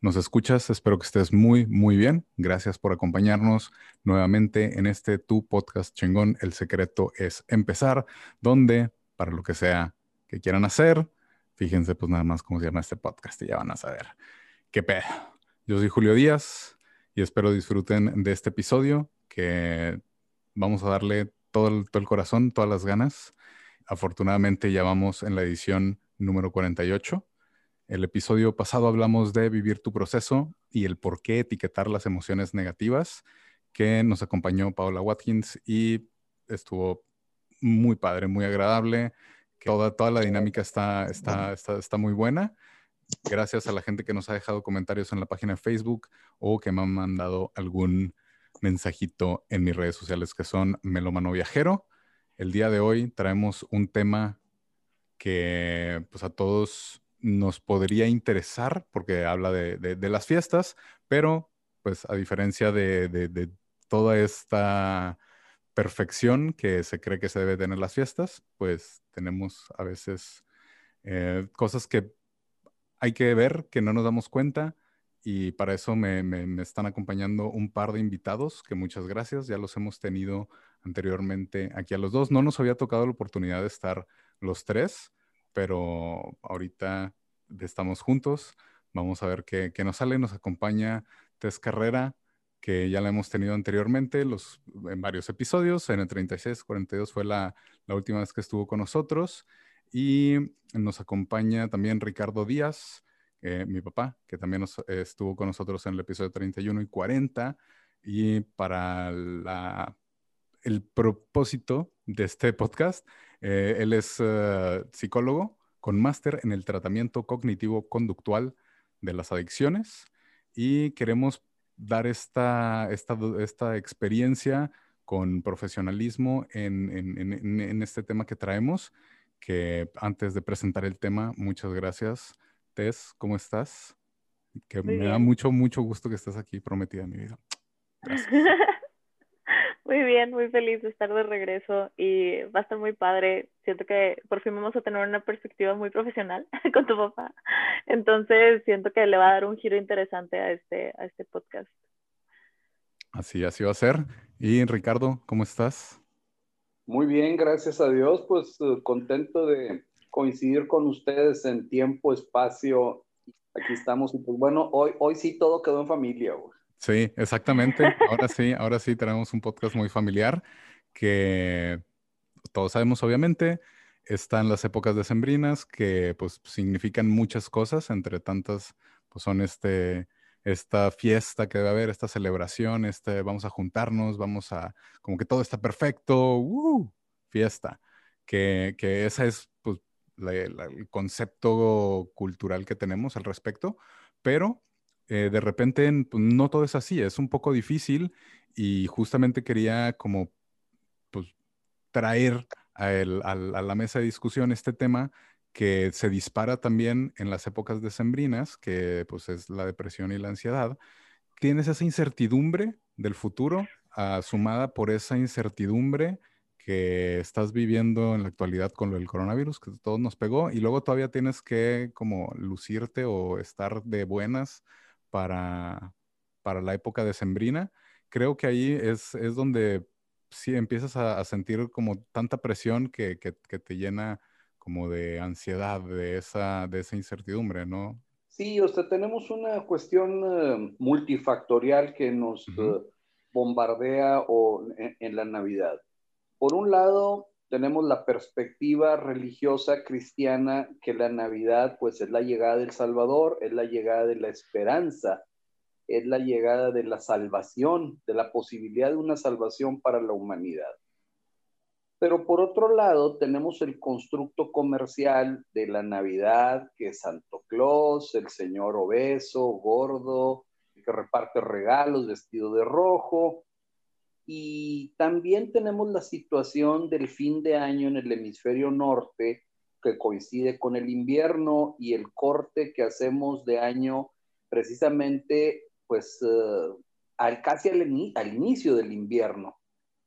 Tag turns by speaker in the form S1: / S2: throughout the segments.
S1: nos escuchas. Espero que estés muy, muy bien. Gracias por acompañarnos nuevamente en este tu podcast chingón. El secreto es empezar, donde para lo que sea que quieran hacer, fíjense pues nada más cómo se llama este podcast y ya van a saber qué pedo. Yo soy Julio Díaz y espero disfruten de este episodio que vamos a darle todo el, todo el corazón, todas las ganas. Afortunadamente ya vamos en la edición número 48 el episodio pasado hablamos de vivir tu proceso y el por qué etiquetar las emociones negativas, que nos acompañó Paola Watkins y estuvo muy padre, muy agradable. Toda, toda la dinámica está, está, está, está muy buena. Gracias a la gente que nos ha dejado comentarios en la página de Facebook o que me han mandado algún mensajito en mis redes sociales que son Melomano Viajero. El día de hoy traemos un tema que pues a todos nos podría interesar porque habla de, las fiestas, pero pues a diferencia de, toda esta perfección que se cree que se debe tener las fiestas, pues tenemos a veces eh, cosas que hay que ver, que no nos damos cuenta. Y para eso me, me, están acompañando un par de invitados, que muchas gracias, ya los hemos tenido anteriormente aquí a los dos. No nos había tocado la oportunidad de estar los tres, pero ahorita estamos juntos. Vamos a ver qué, nos sale. Nos acompaña Tess Carrera, que ya la hemos tenido anteriormente los, en varios episodios. En el 36, 42 fue la, última vez que estuvo con nosotros. Y nos acompaña también Ricardo Díaz, eh, mi papá, que también estuvo con nosotros en el episodio 31 y 40. Y para el propósito de este podcast, eh, él es eh, psicólogo con máster en el tratamiento cognitivo-conductual de las adicciones y queremos dar esta, esta, experiencia con profesionalismo en, este tema que traemos, que antes de presentar el tema, muchas gracias. Tess, ¿cómo estás? Que me da mucho, mucho gusto que estés aquí, prometida en mi vida. Gracias.
S2: Muy bien, muy feliz de estar de regreso y va a estar muy padre. Siento que por fin vamos a tener una perspectiva muy profesional con tu papá. Entonces siento que le va a dar un giro interesante a este, a este podcast.
S1: Así, así va a ser. Y Ricardo, ¿cómo estás?
S3: Muy bien, gracias a Dios. Pues eh, contento de coincidir con ustedes en tiempo, espacio. Aquí estamos. Y pues bueno, hoy, hoy sí todo quedó en familia.
S1: Sí, exactamente. Ahora sí, ahora sí tenemos un podcast muy familiar que todos sabemos obviamente, están las épocas decembrinas que pues significan muchas cosas, entre tantas pues son este esta fiesta que debe haber, esta celebración, este vamos a juntarnos, vamos a como que todo está perfecto, ¡uh! fiesta. Que, que ese es pues, el concepto cultural que tenemos al respecto, pero eh, de repente pues, no todo es así, es un poco difícil y justamente quería como pues, traer a, la mesa de discusión este tema que se dispara también en las épocas decembrinas, que pues es la depresión y la ansiedad. Tienes esa incertidumbre del futuro ah, sumada por esa incertidumbre que estás viviendo en la actualidad con lo del coronavirus, que todo nos pegó, y luego todavía tienes que como lucirte o estar de buenas para, para la época decembrina, creo que ahí es, es donde sí empiezas a, sentir como tanta presión que, que, te llena como de ansiedad, de esa, de esa incertidumbre, ¿no?
S3: Sí, o sea, tenemos una cuestión eh, multifactorial que nos eh, bombardea o, en, la Navidad. Por un lado, tenemos la perspectiva religiosa cristiana que la Navidad pues es la llegada del Salvador, es la llegada de la esperanza, es la llegada de la salvación, de la posibilidad de una salvación para la humanidad. Pero por otro lado, tenemos el constructo comercial de la Navidad, que es Santo Claus, el señor obeso, gordo, que reparte regalos vestido de rojo. Y también tenemos la situación del fin de año en el hemisferio norte, que coincide con el invierno y el corte que hacemos de año precisamente, pues, eh, al, casi al, inicio del invierno.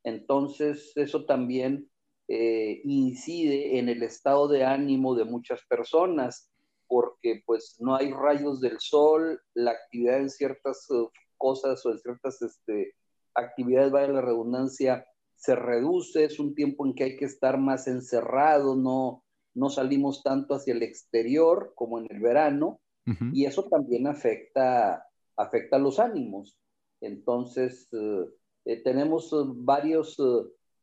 S3: Entonces, eso también eh, incide en el estado de ánimo de muchas personas porque pues no hay rayos del sol, la actividad en ciertas uh, cosas o en ciertas este, actividades, vaya la redundancia, se reduce, es un tiempo en que hay que estar más encerrado, no, no salimos tanto hacia el exterior como en el verano, y eso también afecta, afecta los ánimos. Entonces, uh, eh, tenemos uh, varios,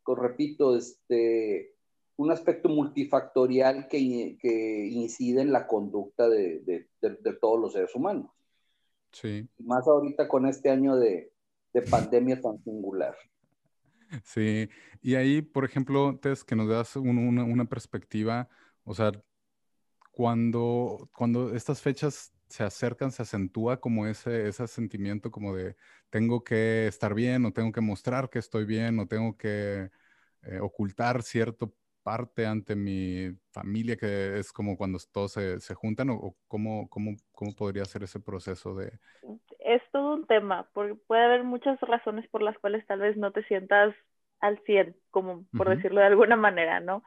S3: repito, este, un aspecto multifactorial que, que, incide en la conducta de, de, de, todos los seres humanos.
S1: Sí.
S3: Más ahorita con este año de, pandemia tan singular.
S1: Sí, y ahí, por ejemplo, Tess, que nos das una, una, perspectiva, o sea, cuando, cuando estas fechas se acercan, se acentúa como ese, ese sentimiento como de tengo que estar bien o tengo que mostrar que estoy bien o tengo que eh, ocultar cierto parte ante mi familia, que es como cuando todos se, se juntan, o, cómo, cómo, cómo, podría ser ese proceso de...
S2: Es todo un tema, porque puede haber muchas razones por las cuales tal vez no te sientas al 100, como por decirlo de alguna manera, ¿no?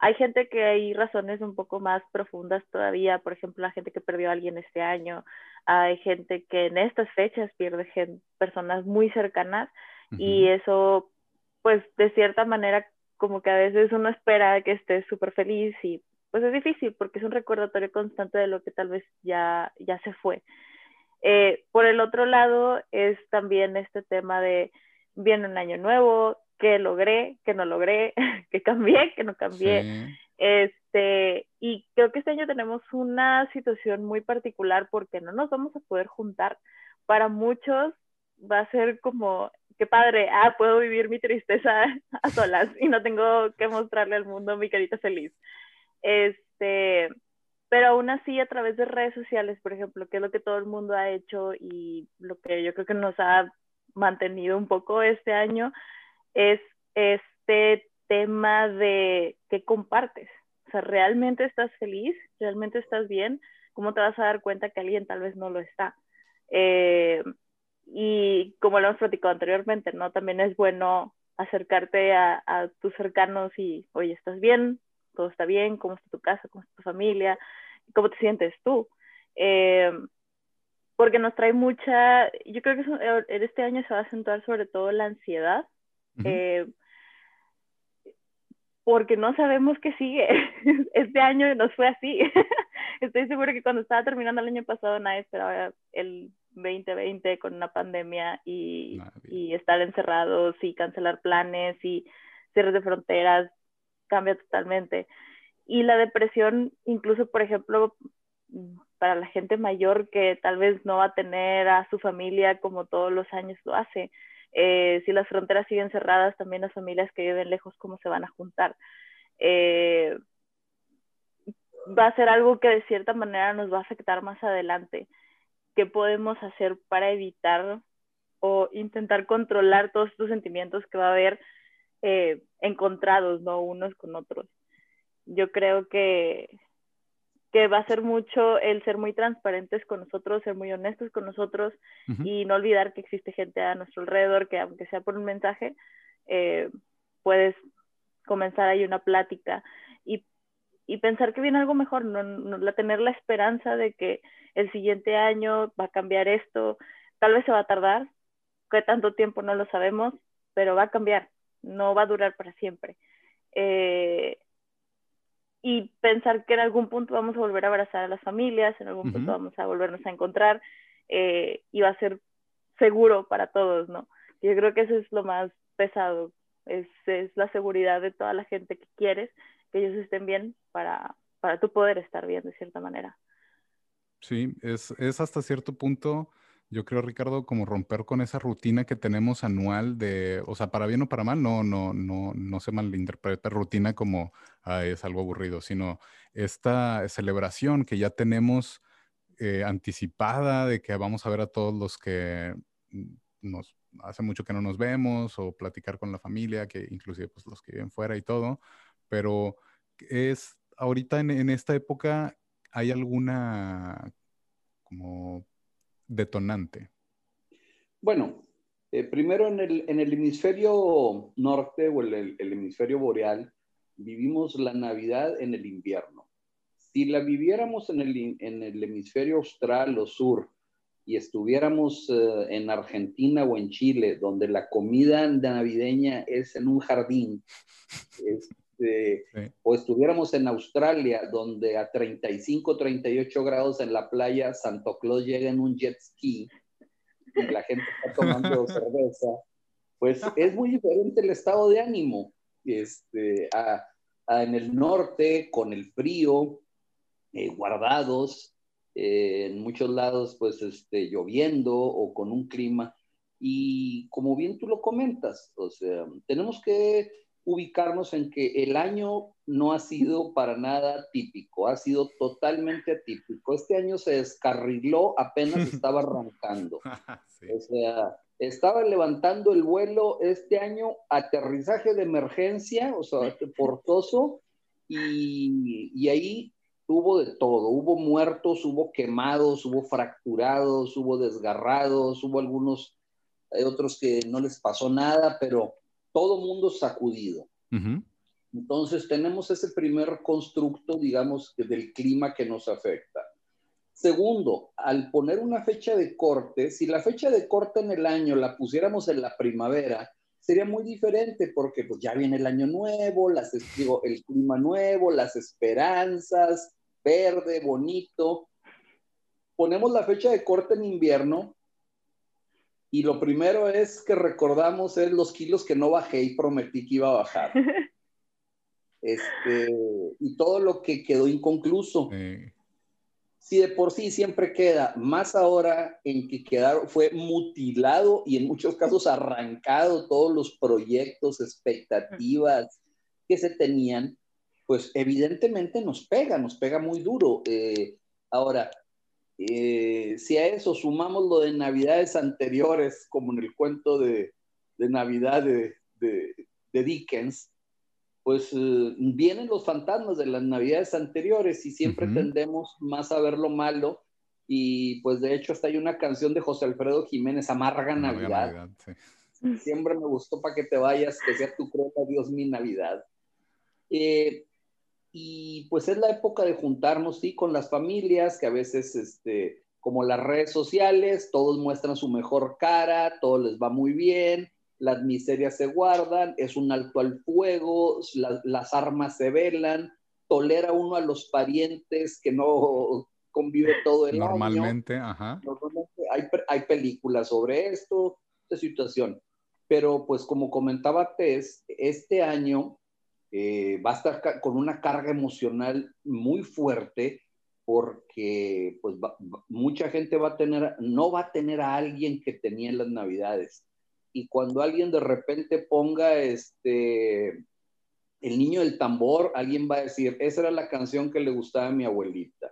S2: Hay gente que hay razones un poco más profundas todavía, por ejemplo, la gente que perdió a alguien este año, hay gente que en estas fechas pierde gente, personas muy cercanas y eso, pues de cierta manera como que a veces uno espera que estés súper feliz y pues es difícil porque es un recordatorio constante de lo que tal vez ya, ya se fue. Eh, por el otro lado es también este tema de viene un año nuevo, que logré, que no logré, que cambié, que no cambié. Este, y creo que este año tenemos una situación muy particular porque no nos vamos a poder juntar. Para muchos va a ser como qué padre, ah, puedo vivir mi tristeza a solas y no tengo que mostrarle al mundo mi carita feliz. Este, pero aún así a través de redes sociales, por ejemplo, que es lo que todo el mundo ha hecho y lo que yo creo que nos ha mantenido un poco este año, es este tema de qué compartes. O sea, ¿realmente estás feliz? ¿Realmente estás bien? ¿Cómo te vas a dar cuenta que alguien tal vez no lo está? Eh, y como lo hemos platicado anteriormente, ¿no? También es bueno acercarte a, tus cercanos y, oye, ¿estás bien? ¿Todo está bien? ¿Cómo está tu casa? ¿Cómo está tu familia? ¿Cómo te sientes tú? Eh, porque nos trae mucha, yo creo que eh, en este año se va a acentuar sobre todo la ansiedad, eh, porque no sabemos qué sigue. Este año nos fue así. Estoy segura que cuando estaba terminando el año pasado nadie esperaba el 2020 con una pandemia y, y, estar encerrados y cancelar planes y cierres de fronteras cambia totalmente. Y la depresión, incluso, por ejemplo, para la gente mayor que tal vez no va a tener a su familia como todos los años lo hace. Eh, si las fronteras siguen cerradas, también las familias que viven lejos, ¿cómo se van a juntar? Eh, va a ser algo que de cierta manera nos va a afectar más adelante qué podemos hacer para evitar o intentar controlar todos estos sentimientos que va a haber eh, encontrados, ¿no? Unos con otros. Yo creo que, que va a ser mucho el ser muy transparentes con nosotros, ser muy honestos con nosotros y no olvidar que existe gente a nuestro alrededor que aunque sea por un mensaje, eh, puedes comenzar ahí una plática y, pensar que viene algo mejor, no, no, tener la esperanza de que el siguiente año va a cambiar esto, tal vez se va a tardar, que tanto tiempo no lo sabemos, pero va a cambiar, no va a durar para siempre. Eh, y pensar que en algún punto vamos a volver a abrazar a las familias, en algún punto vamos a volvernos a encontrar eh, y va a ser seguro para todos, ¿no? Yo creo que eso es lo más pesado, es, es la seguridad de toda la gente que quieres, que ellos estén bien para, para tú poder estar bien de cierta manera.
S1: Sí, es, es hasta cierto punto, yo creo, Ricardo, como romper con esa rutina que tenemos anual de, o sea, para bien o para mal, no, no, no, no se malinterpreta rutina como es algo aburrido, sino esta celebración que ya tenemos eh, anticipada de que vamos a ver a todos los que nos hace mucho que no nos vemos o platicar con la familia, que inclusive pues los que viven fuera y todo, pero es ahorita en, esta época hay alguna como detonante.
S3: Bueno, eh, primero en el, en el, hemisferio norte o el, hemisferio boreal vivimos la Navidad en el invierno. Si la viviéramos en el, en el hemisferio austral o sur, y estuviéramos eh, en Argentina o en Chile, donde la comida navideña es en un jardín, este, o estuviéramos en Australia, donde a 35, 38 grados en la playa, Santo Claus llega en un jet ski y la gente está tomando cerveza, pues es muy diferente el estado de ánimo. Este, en el norte, con el frío, eh, guardados, eh, en muchos lados pues este, lloviendo o con un clima. Y como bien tú lo comentas, o sea, tenemos que ubicarnos en que el año no ha sido para nada típico, ha sido totalmente atípico. Este año se descarriló apenas estaba arrancando. O sea, estaba levantando el vuelo este año, aterrizaje de emergencia, o sea, forzoso, y, y ahí hubo de todo, hubo muertos, hubo quemados, hubo fracturados, hubo desgarrados, hubo algunos, hay otros que no les pasó nada, pero todo mundo sacudido. Entonces tenemos ese primer constructo, digamos, del clima que nos afecta. Segundo, al poner una fecha de corte, si la fecha de corte en el año la pusiéramos en la primavera, sería muy diferente porque pues ya viene el año nuevo, las, digo, el clima nuevo, las esperanzas, verde, bonito. Ponemos la fecha de corte en invierno y lo primero es que recordamos es los kilos que no bajé y prometí que iba a bajar. Este, y todo lo que quedó inconcluso. Si de por sí siempre queda, más ahora en que quedaron, fue mutilado y en muchos casos arrancado todos los proyectos, expectativas que se tenían, pues evidentemente nos pega, nos pega muy duro. Eh, ahora, eh, si a eso sumamos lo de navidades anteriores, como en el cuento de, Navidad de, Dickens, pues eh, vienen los fantasmas de las navidades anteriores y siempre tendemos más a ver lo malo. Y pues de hecho hasta hay una canción de José Alfredo Jiménez, Amarga Navidad. Siempre me gustó para que te vayas, que sea tu crema, Dios mi Navidad. Eh, y pues es la época de juntarnos, sí, con las familias, que a veces, este, como las redes sociales, todos muestran su mejor cara, todo les va muy bien, las miserias se guardan, es un alto al fuego, las armas se velan, tolera uno a los parientes que no convive todo el
S1: Normalmente, ajá.
S3: Normalmente hay, hay películas sobre esto, esta situación. Pero pues como comentaba Tess, este año eh, va a estar con una carga emocional muy fuerte porque pues mucha gente va a tener, no va a tener a alguien que tenía en las navidades. Y cuando alguien de repente ponga este, el niño del tambor, alguien va a decir, esa era la canción que le gustaba a mi abuelita.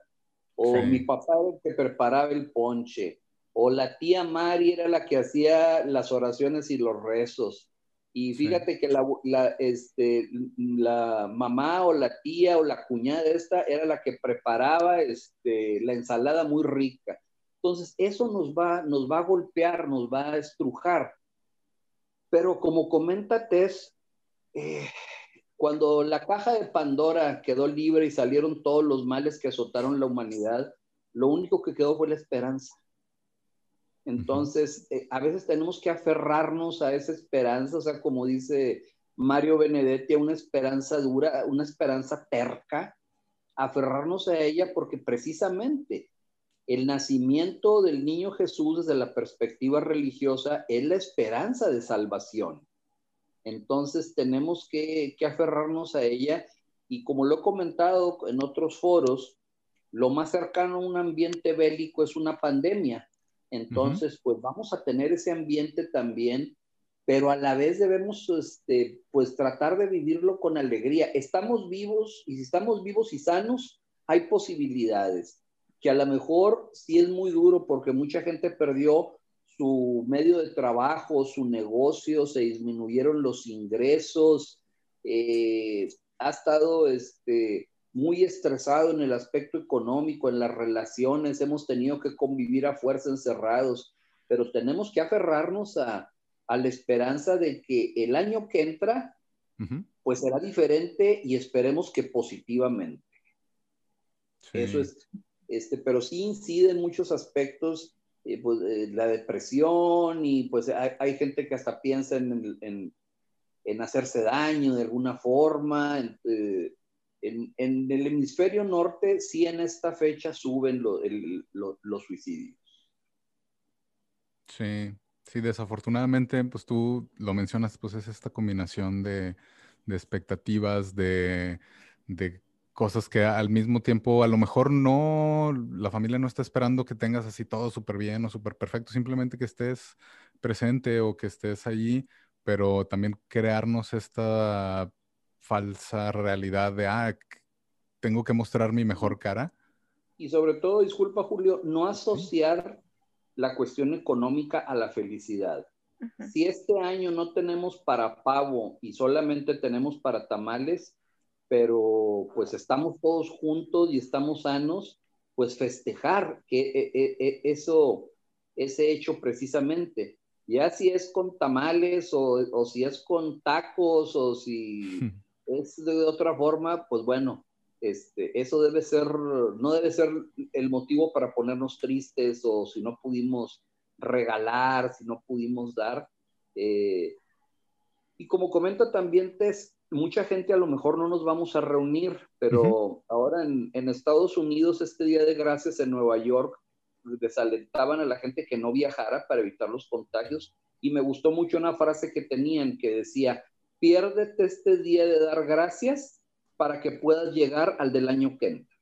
S3: O mi papá era el que preparaba el ponche. O la tía Mari era la que hacía las oraciones y los rezos. Y fíjate que la, este, la mamá o la tía o la cuñada esta era la que preparaba este, la ensalada muy rica. Entonces, eso nos va, nos va a golpear, nos va a estrujar. Pero como comenta Tess, eh, cuando la caja de Pandora quedó libre y salieron todos los males que azotaron la humanidad, lo único que quedó fue la esperanza. Entonces, eh, a veces tenemos que aferrarnos a esa esperanza, o sea, como dice Mario Benedetti, una esperanza dura, una esperanza terca, aferrarnos a ella porque precisamente el nacimiento del niño Jesús desde la perspectiva religiosa es la esperanza de salvación. Entonces tenemos que, que, aferrarnos a ella y como lo he comentado en otros foros, lo más cercano a un ambiente bélico es una pandemia. Entonces, pues vamos a tener ese ambiente también, pero a la vez debemos, este, pues tratar de vivirlo con alegría. Estamos vivos y si estamos vivos y sanos, hay posibilidades. que a lo mejor sí es muy duro porque mucha gente perdió su medio de trabajo, su negocio, se disminuyeron los ingresos, eh, ha estado este, muy estresado en el aspecto económico, en las relaciones, hemos tenido que convivir a fuerza encerrados, pero tenemos que aferrarnos a, la esperanza de que el año que entra, pues será diferente y esperemos que positivamente. Eso es, este, pero sí incide en muchos aspectos, eh, pues, eh, la depresión y pues hay, gente que hasta piensa en, en, hacerse daño de alguna forma. Eh, en, en, el hemisferio norte, sí en esta fecha suben los suicidios.
S1: Sí, sí, desafortunadamente, pues tú lo mencionas, pues es esta combinación de, expectativas, de, cosas que al mismo tiempo a lo mejor no, la familia no está esperando que tengas así todo súper bien o súper perfecto, simplemente que estés presente o que estés allí, pero también crearnos esta falsa realidad de, ah, tengo que mostrar mi mejor cara.
S3: Y sobre todo, disculpa Julio, no asociar la cuestión económica a la felicidad. Si este año no tenemos para pavo y solamente tenemos para tamales, pero pues estamos todos juntos y estamos sanos, pues festejar que e, e, e, eso, ese hecho precisamente. Ya si es con tamales o, o si es con tacos o si es de otra forma, pues bueno, este, eso debe ser, no debe ser el motivo para ponernos tristes o si no pudimos regalar, si no pudimos dar. Eh, y como comenta también Tess, mucha gente a lo mejor no nos vamos a reunir, pero ahora en, en, Estados Unidos, este Día de Gracias en Nueva York, desalentaban a la gente que no viajara para evitar los contagios. Y me gustó mucho una frase que tenían que decía, piérdete este día de dar gracias para que puedas llegar al del año que entra.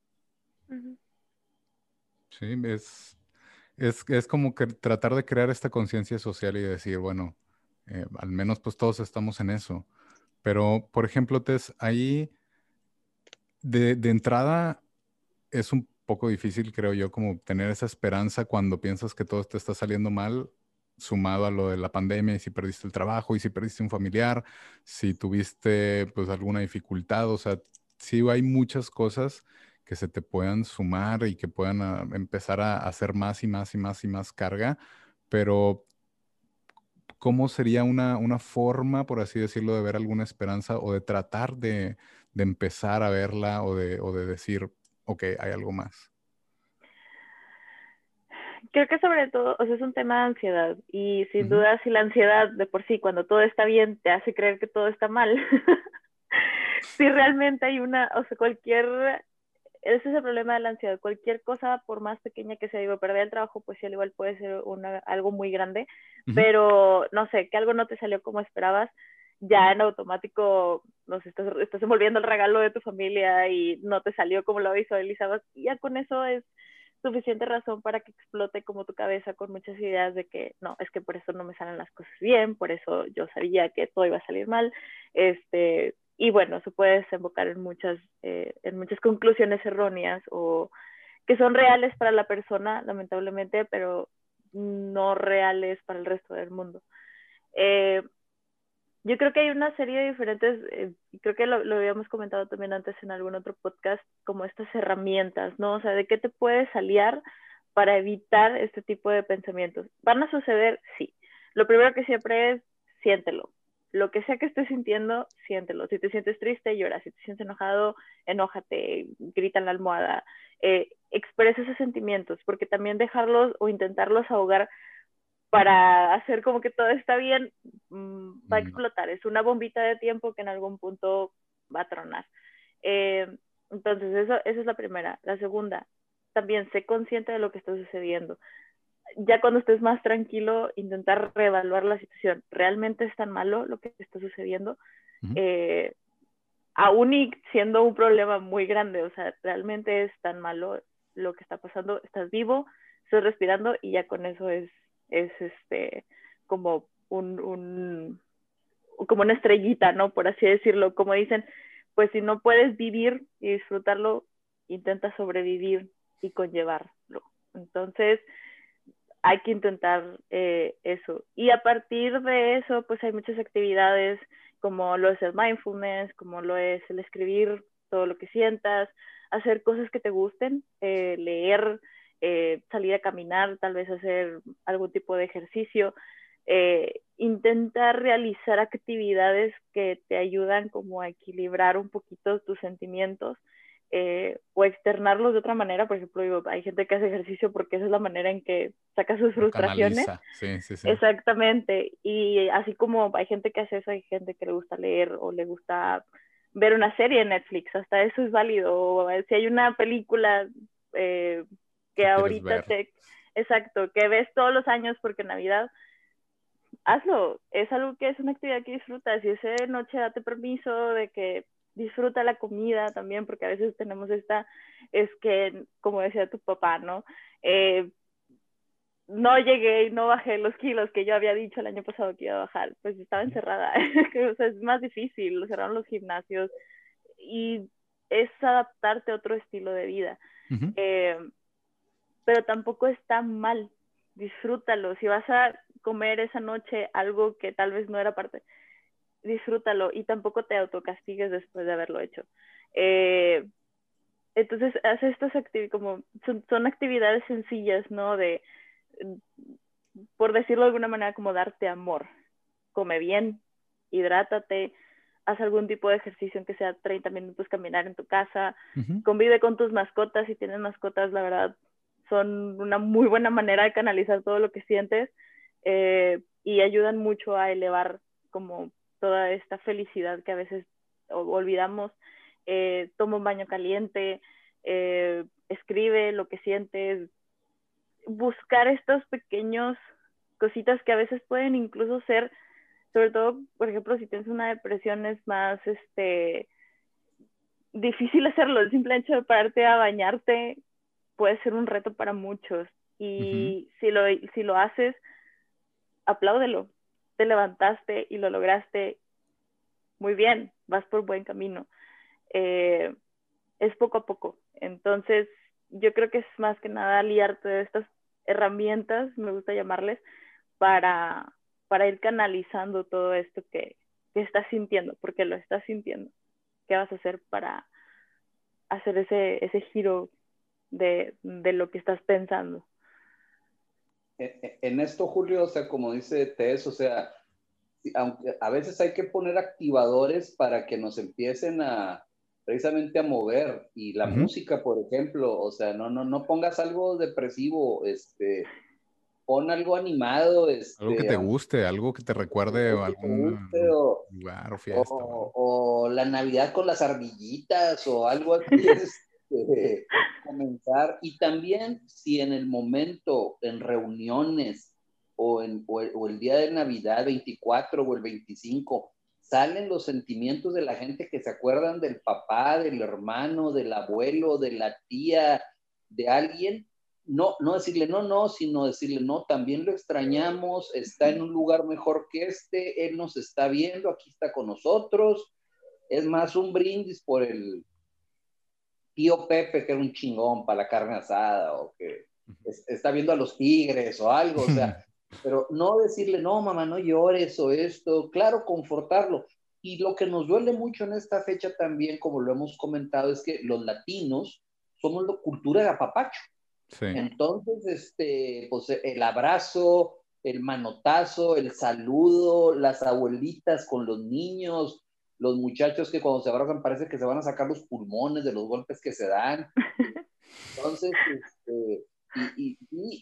S1: Sí, es, es, como que tratar de crear esta conciencia social y decir, bueno, eh, al menos pues todos estamos en eso. Pero, por ejemplo, Tess, ahí de, de entrada es un poco difícil, creo yo, como tener esa esperanza cuando piensas que todo te está saliendo mal sumado a lo de la pandemia si perdiste el trabajo y si perdiste un familiar, si tuviste pues alguna dificultad, o sea, sí hay muchas cosas que se te puedan sumar y que puedan ah, empezar a hacer más y más y más y más carga, pero ¿cómo sería una, una forma, por así decirlo, de ver alguna esperanza o de tratar de, de empezar a verla o de, o de decir, ok, hay algo más?
S2: Creo que sobre todo, o sea, es un tema de ansiedad y sin duda si la ansiedad de por sí, cuando todo está bien, te hace creer que todo está mal, si realmente hay una, o sea, cualquier, ese es el problema de la ansiedad, cualquier cosa, por más pequeña que sea, digo, perder el trabajo, pues sí, al igual puede ser una, algo muy grande, pero no sé, que algo no te salió como esperabas, ya en automático nos estás, estás envolviendo el regalo de tu familia y no te salió como lo visualizabas, y ya con eso es suficiente razón para que explote como tu cabeza con muchas ideas de que no, es que por eso no me salen las cosas bien, por eso yo sabía que todo iba a salir mal, este, y bueno, se puede desembocar en muchas, eh, en muchas conclusiones erróneas o que son reales para la persona, lamentablemente, pero no reales para el resto del mundo. Eh, yo creo que hay una serie de diferentes, eh, creo que lo, lo, habíamos comentado también antes en algún otro podcast, como estas herramientas, ¿no? O sea, ¿de qué te puedes aliar para evitar este tipo de pensamientos? ¿Van a suceder? Sí. Lo primero que siempre es, siéntelo. Lo que sea que estés sintiendo, siéntelo. Si te sientes triste, llora. Si te sientes enojado, enójate, grita en la almohada. Eh, expresa esos sentimientos, porque también dejarlos o intentarlos ahogar para hacer como que todo está bien, mm, va a explotar. Es una bombita de tiempo que en algún punto va a tronar. Eh, entonces, eso, esa es la primera. La segunda, también sé consciente de lo que está sucediendo. Ya cuando estés más tranquilo, intentar reevaluar la situación. ¿Realmente es tan malo lo que está sucediendo? Eh, aún y siendo un problema muy grande, o sea, realmente es tan malo lo que está pasando. Estás vivo, estás respirando y ya con eso es es este como un, un, como una estrellita, ¿no? Por así decirlo, como dicen, pues si no puedes vivir y disfrutarlo, intenta sobrevivir y conllevarlo. Entonces, hay que intentar eh, eso. Y a partir de eso, pues hay muchas actividades como lo es el mindfulness, como lo es el escribir todo lo que sientas, hacer cosas que te gusten, eh, leer, eh, salir a caminar, tal vez hacer algún tipo de ejercicio, intentar realizar actividades que te ayudan como a equilibrar un poquito tus sentimientos eh, o externarlos de otra manera. Por ejemplo, digo, hay gente que hace ejercicio porque esa es la manera en que saca sus frustraciones.
S1: Sí, sí, sí.
S2: Exactamente. Y así como hay gente que hace eso, hay gente que le gusta leer o le gusta ver una serie en Netflix. Hasta eso es válido. O si hay una película eh, que ahorita te... Exacto, que ves todos los años porque Navidad hazlo. Es algo que es una actividad que disfrutas y esa noche date permiso de que disfruta la comida también, porque a veces tenemos esta, es que, como decía tu papá, ¿no? Eh, no llegué y no bajé los kilos que yo había dicho el año pasado que iba a bajar, pues estaba encerrada, o sea, es más difícil, lo cerraron los gimnasios y es adaptarte a otro estilo de vida. Eh, pero tampoco está mal, disfrútalo. Si vas a comer esa noche algo que tal vez no era parte, disfrútalo y tampoco te autocastigues después de haberlo hecho. Eh, entonces, haz estas actividades, como son, actividades sencillas, ¿no? De, por decirlo de alguna manera, como darte amor. Come bien, hidrátate, haz algún tipo de ejercicio, que sea 30 minutos caminar en tu casa, convive con tus mascotas, si tienes mascotas, la verdad, son una muy buena manera de canalizar todo lo que sientes eh, y ayudan mucho a elevar como toda esta felicidad que a veces olvidamos. Eh, toma un baño caliente, eh, escribe lo que sientes, buscar estos pequeños cositas que a veces pueden incluso ser, sobre todo, por ejemplo, si tienes una depresión es más este difícil hacerlo, el simple hecho de pararte a bañarte puede ser un reto para muchos y si, lo, si lo haces, apláudelo, te levantaste y lo lograste, muy bien, vas por buen camino. Eh, es poco a poco. Entonces, yo creo que es más que nada aliarte de estas herramientas, me gusta llamarles, para, para ir canalizando todo esto que, que estás sintiendo, porque lo estás sintiendo. ¿Qué vas a hacer para hacer ese, ese giro de, de lo que estás pensando?
S3: en esto, Julio, o sea, como dice Tess, o sea, aunque a veces hay que poner activadores para que nos empiecen a precisamente a mover y la música, por ejemplo, o sea, no no no pongas algo depresivo, este pon algo animado, este,
S1: algo que te guste, algo que te recuerde
S3: algo
S1: algún
S3: lugar o fiesta. O, la Navidad con las ardillitas o algo así. Este, comenzar. Y también si en el momento, en reuniones o, en, o, el, día de Navidad 24 o el 25, salen los sentimientos de la gente que se acuerdan del papá, del hermano, del abuelo, de la tía, de alguien, no, no decirle no, no, sino decirle no, también lo extrañamos, está en un lugar mejor que este, él nos está viendo, aquí está con nosotros, es más un brindis por el, tío Pepe, que era un chingón para la carne asada, o que está viendo a los tigres o algo, o sea, pero no decirle, no, mamá, no llores o esto, claro, confortarlo. Y lo que nos duele mucho en esta fecha también, como lo hemos comentado, es que los latinos somos la cultura de apapacho. Entonces, este, pues el abrazo, el manotazo, el saludo, las abuelitas con los niños, los muchachos que cuando se abrazan parece que se van a sacar los pulmones de los golpes que se dan. Entonces, este, y,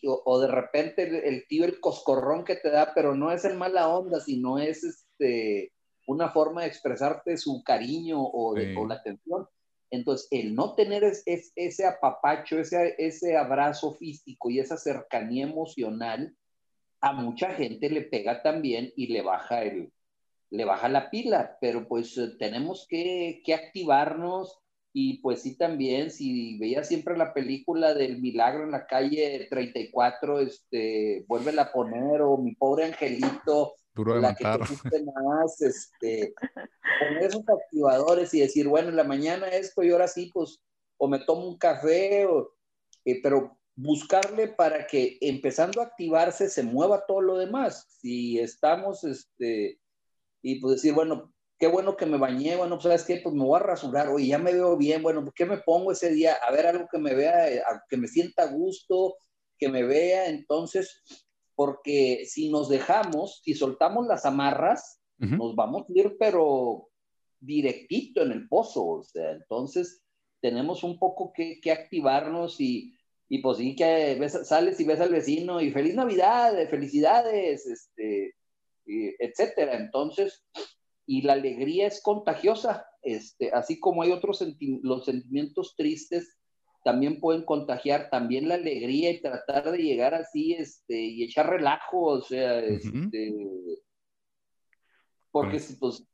S3: o, de repente el, tío, el coscorrón que te da, pero no es en mala onda, sino es este, una forma de expresarte su cariño o, de, la atención. Entonces, el no tener es, ese apapacho, ese, ese abrazo físico y esa cercanía emocional, a mucha gente le pega también y le baja el, le baja la pila, pero pues eh, tenemos que, que, activarnos y pues sí también, si veía siempre la película del milagro en la calle 34, este, vuelve a poner, o mi pobre angelito,
S1: Duro de la matar.
S3: que más, este, poner esos activadores y decir, bueno, en la mañana esto y ahora sí, pues, o me tomo un café, o eh, pero buscarle para que empezando a activarse se mueva todo lo demás. Si estamos, este, y pues decir, bueno, qué bueno que me bañé, bueno, pues sabes qué, pues me voy a rasurar, oye, ya me veo bien, bueno, ¿qué me pongo ese día? A ver algo que me vea, eh, que me sienta a gusto, que me vea, entonces, porque si nos dejamos, si soltamos las amarras, nos vamos a ir, pero directito en el pozo, o sea, entonces tenemos un poco que, que activarnos y, y pues sí que sales y ves al vecino y feliz Navidad, felicidades, este, etcétera. Entonces, y la alegría es contagiosa, este, así como hay otros los sentimientos tristes también pueden contagiar también la alegría y tratar de llegar así, este, y echar relajo, o sea, este, porque si, pues,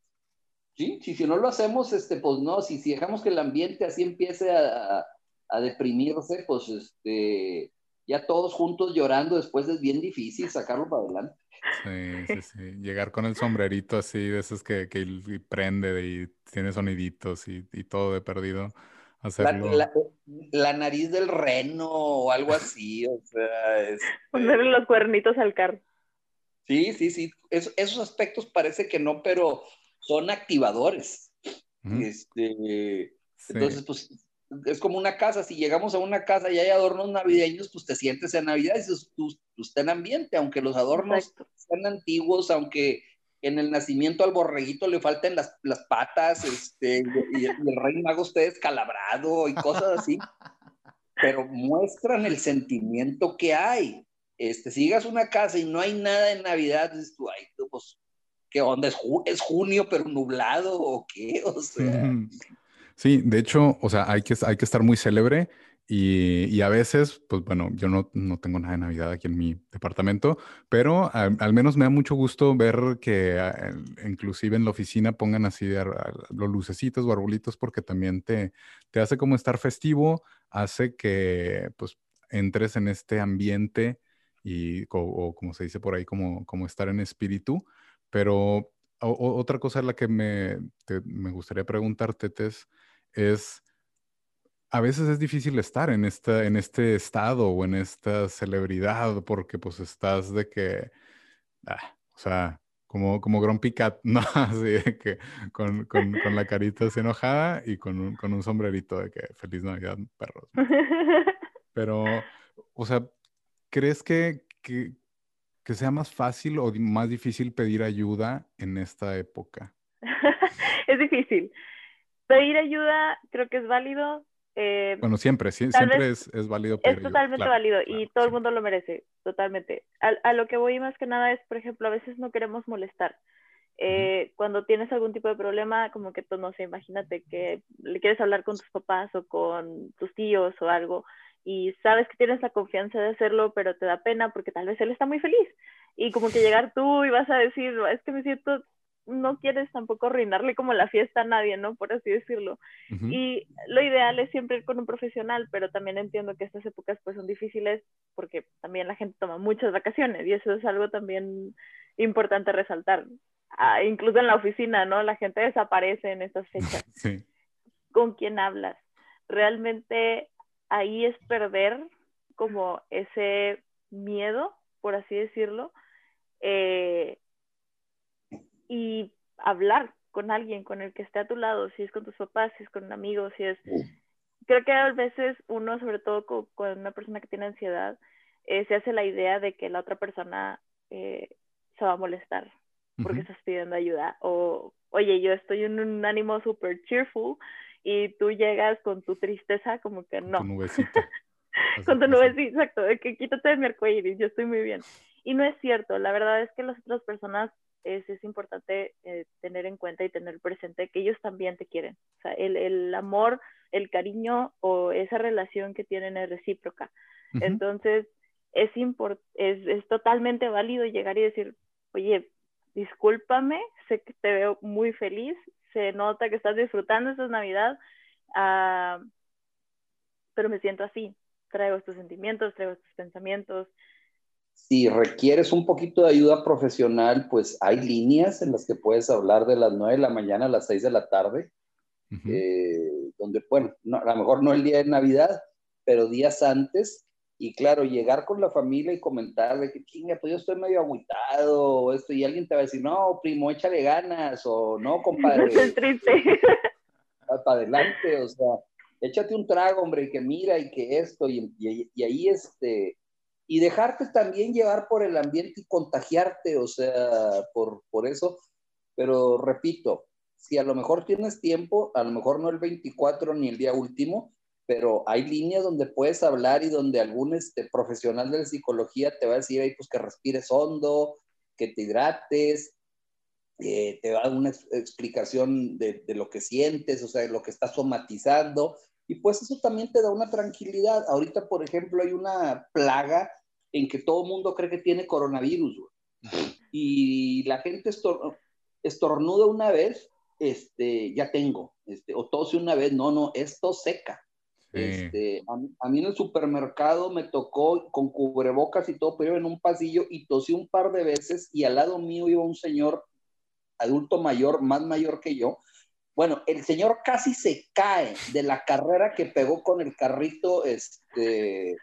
S3: sí, si, si no lo hacemos, este, pues no, si, si dejamos que el ambiente así empiece a, a deprimirse, pues, este, ya todos juntos llorando después es bien difícil sacarlo para adelante.
S1: Sí, sí, sí. Llegar con el sombrerito así, de esos que, que prende y tiene soniditos y, y todo de perdido.
S3: Hacerlo. La, nariz del reno o algo así, o sea. Este
S2: Ponerle los cuernitos al carro.
S3: Sí, sí, sí. esos aspectos parece que no, pero son activadores. Este, Entonces, pues es como una casa, si llegamos a una casa y hay adornos navideños, pues te sientes en Navidad y tú, tú, en ambiente, aunque los adornos sean antiguos, aunque en el nacimiento al borreguito le falten las, las patas, este, y, el rey mago esté descalabrado y cosas así, pero muestran el sentimiento que hay. Este, si llegas a una casa y no hay nada en Navidad, dices tú, ay, pues, ¿qué onda? ¿Es, ¿Es, junio pero nublado o qué? O sea...
S1: Sí, de hecho, o sea, hay que, hay que estar muy célebre y, a veces, pues bueno, yo no, no, tengo nada de Navidad aquí en mi departamento, pero al, menos me da mucho gusto ver que ah, inclusive en la oficina pongan así los lucecitos o arbolitos porque también te, te hace como estar festivo, hace que pues entres en este ambiente y, o, como se dice por ahí, como, como estar en espíritu. Pero otra cosa en la que me, me gustaría preguntarte, Tess, es, a veces es difícil estar en, esta, en este estado o en esta celebridad porque pues estás de que, ah, o sea, como, como Grumpy Cat, ¿no? Así de que con, con, con, la carita así enojada y con un, con un sombrerito de que feliz Navidad, perros. Pero, o sea, ¿crees que, que, que sea más fácil o más difícil pedir ayuda en esta época?
S2: es difícil pedir ayuda creo que es válido.
S1: Eh, bueno, siempre, siempre es, es, válido
S2: pedir Es totalmente válido y todo el mundo lo merece, totalmente. A, lo que voy más que nada es, por ejemplo, a veces no queremos molestar. Eh, cuando tienes algún tipo de problema, como que tú, no sé, imagínate que le quieres hablar con tus papás o con tus tíos o algo y sabes que tienes la confianza de hacerlo, pero te da pena porque tal vez él está muy feliz. Y como que llegar tú y vas a decir, es que me siento no quieres tampoco arruinarle como la fiesta a nadie, ¿no? Por así decirlo. Y lo ideal es siempre ir con un profesional, pero también entiendo que estas épocas pues son difíciles porque también la gente toma muchas vacaciones y eso es algo también importante resaltar. Ah, incluso en la oficina, ¿no? La gente desaparece en estas fechas. ¿Con quién hablas? Realmente ahí es perder como ese miedo, por así decirlo, eh, y hablar con alguien, con el que esté a tu lado, si es con tus papás, si es con un amigo, si es... Creo que a veces uno, sobre todo con, una persona que tiene ansiedad, eh, se hace la idea de que la otra persona eh, se va a molestar porque estás pidiendo ayuda. O, oye, yo estoy en un ánimo súper cheerful y tú llegas con tu tristeza, como que no.
S1: Con tu nubecita.
S2: con tu nubecita, exacto, de que quítate de mi arcoíris, yo estoy muy bien. Y no es cierto, la verdad es que las otras personas es, es importante eh, tener en cuenta y tener presente que ellos también te quieren. O sea, el, el amor, el cariño o esa relación que tienen es recíproca. Entonces, es, es, es totalmente válido llegar y decir, oye, discúlpame, sé que te veo muy feliz, se nota que estás disfrutando esta Navidad, uh, pero me siento así, traigo estos sentimientos, traigo estos pensamientos,
S3: si requieres un poquito de ayuda profesional, pues hay líneas en las que puedes hablar de las 9 de la mañana a las 6 de la tarde, eh, donde, bueno, a lo mejor no el día de Navidad, pero días antes. Y claro, llegar con la familia y comentar de que, chinga, pues yo estoy medio agüitado, o esto, y alguien te va a decir, no, primo, échale ganas, o no, compadre.
S2: Es triste.
S3: Para adelante, o sea, échate un trago, hombre, y que mira, y que esto, y, y, ahí, este, y dejarte también llevar por el ambiente y contagiarte, o sea, por, por eso. Pero repito, si a lo mejor tienes tiempo, a lo mejor no el 24 ni el día último, pero hay líneas donde puedes hablar y donde algún este, profesional de la psicología te va a decir, ahí pues que respires hondo, que te hidrates, eh, te va a dar una explicación de, de, lo que sientes, o sea, de lo que estás somatizando, y pues eso también te da una tranquilidad. Ahorita, por ejemplo, hay una plaga en que todo el mundo cree que tiene coronavirus, y la gente estornuda una vez este, ya tengo, este, o tose una vez, no, no, esto seca. Este, a, mí en el supermercado me tocó con cubrebocas y todo, pero en un pasillo y tosí un par de veces y al lado mío iba un señor adulto mayor, más mayor que yo. Bueno, el señor casi se cae de la carrera que pegó con el carrito, este,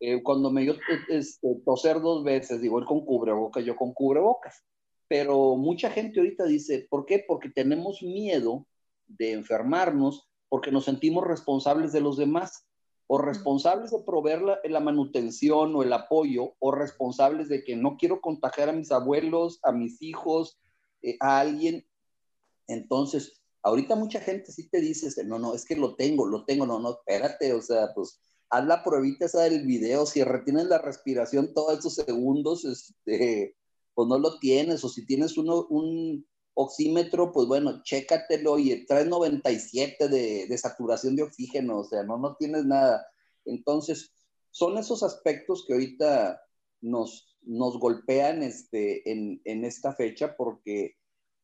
S3: eh, cuando me dio este, toser dos veces, digo, él con cubrebocas, yo con cubrebocas. Pero mucha gente ahorita dice, ¿por qué? Porque tenemos miedo de enfermarnos, porque nos sentimos responsables de los demás, o responsables de proveer la, manutención o el apoyo, o responsables de que no quiero contagiar a mis abuelos, a mis hijos, eh, a alguien. Entonces, ahorita mucha gente sí te dice, no, no, es que lo tengo, lo tengo, no, no, espérate, o sea, pues haz la pruebita esa del video, si retienes la respiración todos esos segundos, este, pues no lo tienes, o si tienes uno, un oxímetro, pues bueno, chécatelo y traes 97 de, de saturación de oxígeno, o sea, no, no tienes nada. Entonces, son esos aspectos que ahorita nos, nos golpean este, en, en esta fecha porque,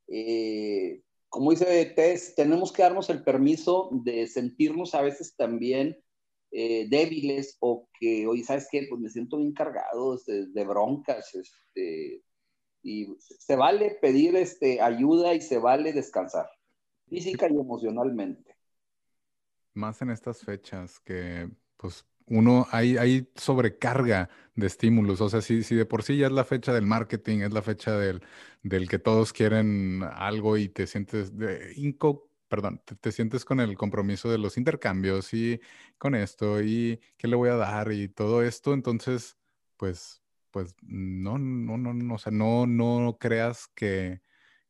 S3: eh, como dice Tess, tenemos que darnos el permiso de sentirnos a veces también eh, débiles o que, oye, ¿sabes qué? Pues me siento bien cargado de, de broncas, este, y se vale pedir este, ayuda y se vale descansar, física y emocionalmente.
S1: Más en estas fechas que, pues, uno, hay, hay sobrecarga de estímulos. O sea, si, si de por sí ya es la fecha del marketing, es la fecha del, del que todos quieren algo y te sientes de inco, perdón, te, te, sientes con el compromiso de los intercambios y con esto y qué le voy a dar y todo esto, entonces, pues pues no, no, no, no, o sea, no, no creas que,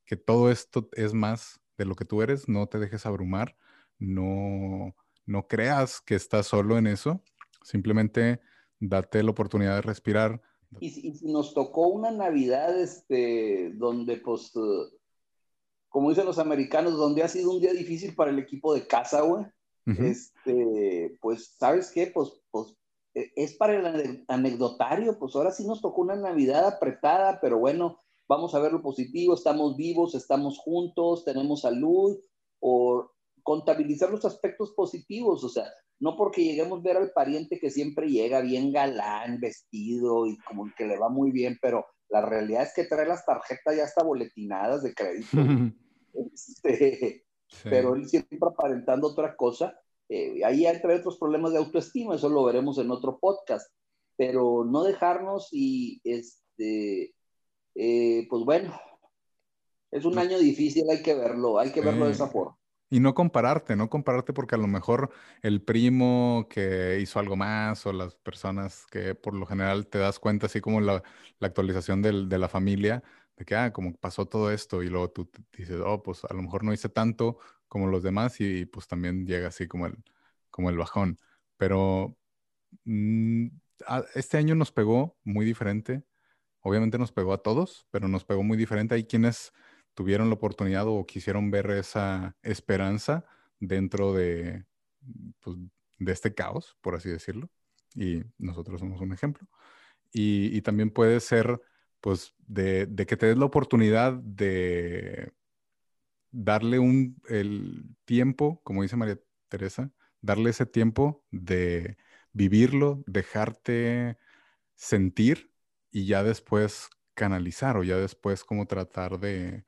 S1: que todo esto es más de lo que tú eres, no te dejes abrumar, no, no creas que estás solo en eso, simplemente date la oportunidad de respirar.
S3: Y si, nos tocó una Navidad este, donde, pues, como dicen los americanos, donde ha sido un día difícil para el equipo de casa, güey, este, pues, ¿sabes qué? Pues, pues e, es para el anecdotario, pues ahora sí nos tocó una Navidad apretada, pero bueno, vamos a ver lo positivo, estamos vivos, estamos juntos, tenemos salud, o contabilizar los aspectos positivos, o sea, no porque lleguemos a ver al pariente que siempre llega bien galán, vestido y como que le va muy bien, pero la realidad es que trae las tarjetas ya hasta boletinadas de crédito. este, Pero él siempre aparentando otra cosa eh, ahí hay otros problemas de autoestima, eso lo veremos en otro podcast, pero no dejarnos y, este, eh, pues bueno, es un año difícil, hay que verlo, hay que verlo de esa forma.
S1: Y no compararte, no compararte porque a lo mejor el primo que hizo algo más o las personas que por lo general te das cuenta, así como la, la actualización del, de la familia, de que, ah, como pasó todo esto y luego tú dices, oh, pues a lo mejor no hice tanto como los demás y, pues también llega así como el, como el bajón. Pero mm, este año nos pegó muy diferente. Obviamente nos pegó a todos, pero nos pegó muy diferente. Hay quienes tuvieron la oportunidad o quisieron ver esa esperanza dentro de, pues, de este caos, por así decirlo. Y nosotros somos un ejemplo. Y, y también puede ser, pues, de, de, que te des la oportunidad de darle un, el tiempo, como dice María Teresa, darle ese tiempo de vivirlo, dejarte sentir y ya después canalizar o ya después como tratar de,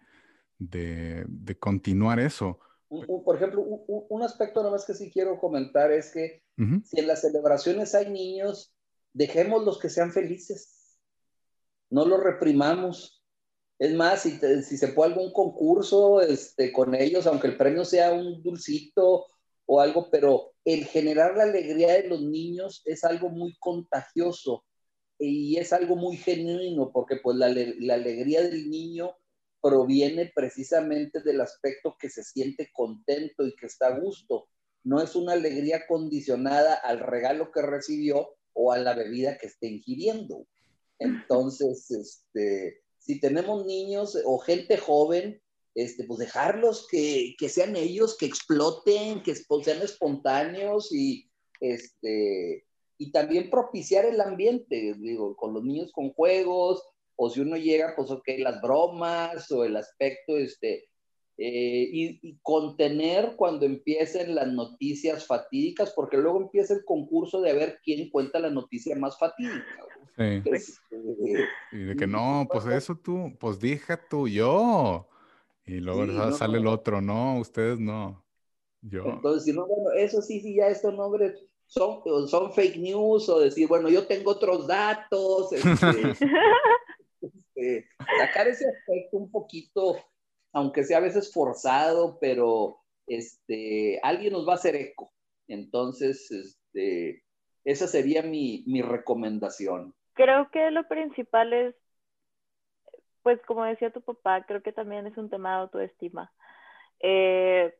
S1: de, continuar eso.
S3: por ejemplo, un, aspecto nada más que sí quiero comentar es que si en las celebraciones hay niños, dejemos los que sean felices, no los reprimamos. Es más, si, si se puede algún concurso este, con ellos, aunque el premio sea un dulcito o algo, pero el generar la alegría de los niños es algo muy contagioso y es algo muy genuino, porque pues la, la alegría del niño proviene precisamente del aspecto que se siente contento y que está a gusto. No es una alegría condicionada al regalo que recibió o a la bebida que esté ingiriendo. Entonces, este, si tenemos niños o gente joven, este, pues dejarlos que, que sean ellos, que exploten, que sean espontáneos y, este, y también propiciar el ambiente, digo, con los niños con juegos, o si uno llega, pues ok, las bromas o el aspecto, este, eh, y, contener cuando empiecen las noticias fatídicas, porque luego empieza el concurso de ver quién cuenta la noticia más fatídica. Sí.
S1: Este, y de que no, pues eso tú, pues dije tú, yo. Y luego sale el otro, no, ustedes no. Yo.
S3: Entonces, si no, bueno, eso sí, sí, ya estos nombres son, son fake news o decir, bueno, yo tengo otros datos. Este, este, sacar ese aspecto un poquito, aunque sea a veces forzado, pero este, alguien nos va a hacer eco. Entonces, este, esa sería mi, mi recomendación.
S2: Creo que lo principal es, pues como decía tu papá, creo que también es un tema de autoestima. Eh,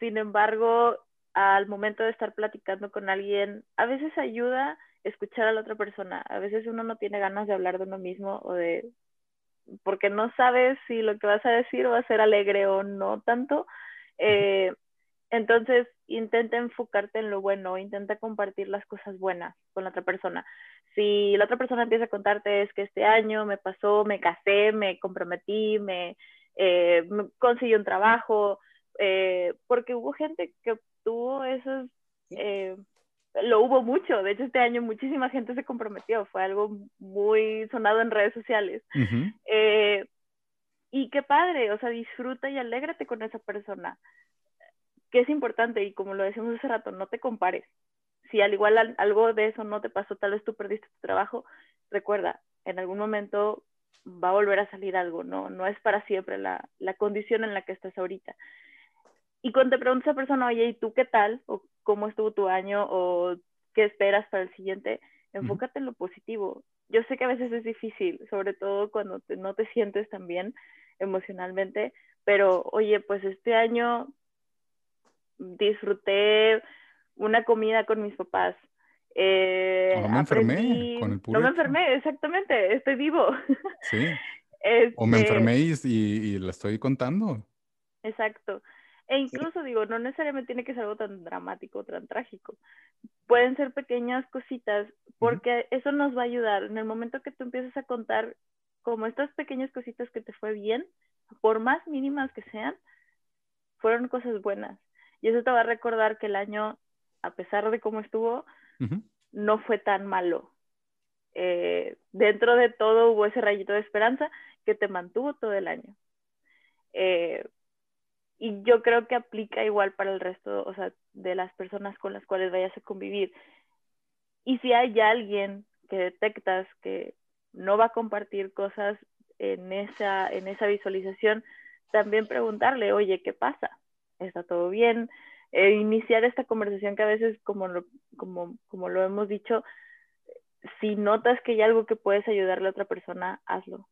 S2: sin embargo, al momento de estar platicando con alguien, a veces ayuda escuchar a la otra persona. A veces uno no tiene ganas de hablar de uno mismo o de porque no sabes si lo que vas a decir va a ser alegre o no tanto. Eh, entonces, intenta enfocarte en lo bueno, intenta compartir las cosas buenas con la otra persona. Si la otra persona empieza a contarte es que este año me pasó, me casé, me comprometí, me, eh, conseguí un trabajo, eh, porque hubo gente que obtuvo esos lo hubo mucho. De hecho, este año muchísima gente se comprometió. Fue algo muy sonado en redes sociales. Eh, y qué padre, o sea, disfruta y alégrate con esa persona. Que es importante, y como lo decíamos hace rato, no te compares. Si al igual algo de eso no te pasó, tal vez tú perdiste tu trabajo, recuerda, en algún momento va a volver a salir algo, no, no es para siempre la, la condición en la que estás ahorita. Y cuando te preguntas a esa persona, oye, ¿y tú qué tal? O cómo estuvo tu año o qué esperas para el siguiente, enfócate en lo positivo. Yo sé que a veces es difícil, sobre todo cuando no te sientes tan bien emocionalmente, pero oye, pues este año disfruté una comida con mis papás.
S1: Eh, no me enfermé con el
S2: No me enfermé, exactamente, estoy vivo.
S1: Sí. O me este enfermé y, y, y la estoy contando.
S2: Exacto. E incluso digo, no necesariamente tiene que ser algo tan dramático o tan trágico. Pueden ser pequeñas cositas porque eso nos va a ayudar. En el momento que tú empiezas a contar como estas pequeñas cositas que te fue bien, por más mínimas que sean, fueron cosas buenas. Y eso te va a recordar que el año, a pesar de cómo estuvo, no fue tan malo. Eh, dentro de todo hubo ese rayito de esperanza que te mantuvo todo el año. Eh, y yo creo que aplica igual para el resto, o sea, de las personas con las cuales vayas a convivir. Y si hay alguien que detectas que no va a compartir cosas en esa, en esa visualización, también preguntarle, oye, ¿qué pasa? ¿Está todo bien? E iniciar esta conversación que a veces, como como, como lo hemos dicho, si notas que hay algo que puedes ayudarle a otra persona, hazlo.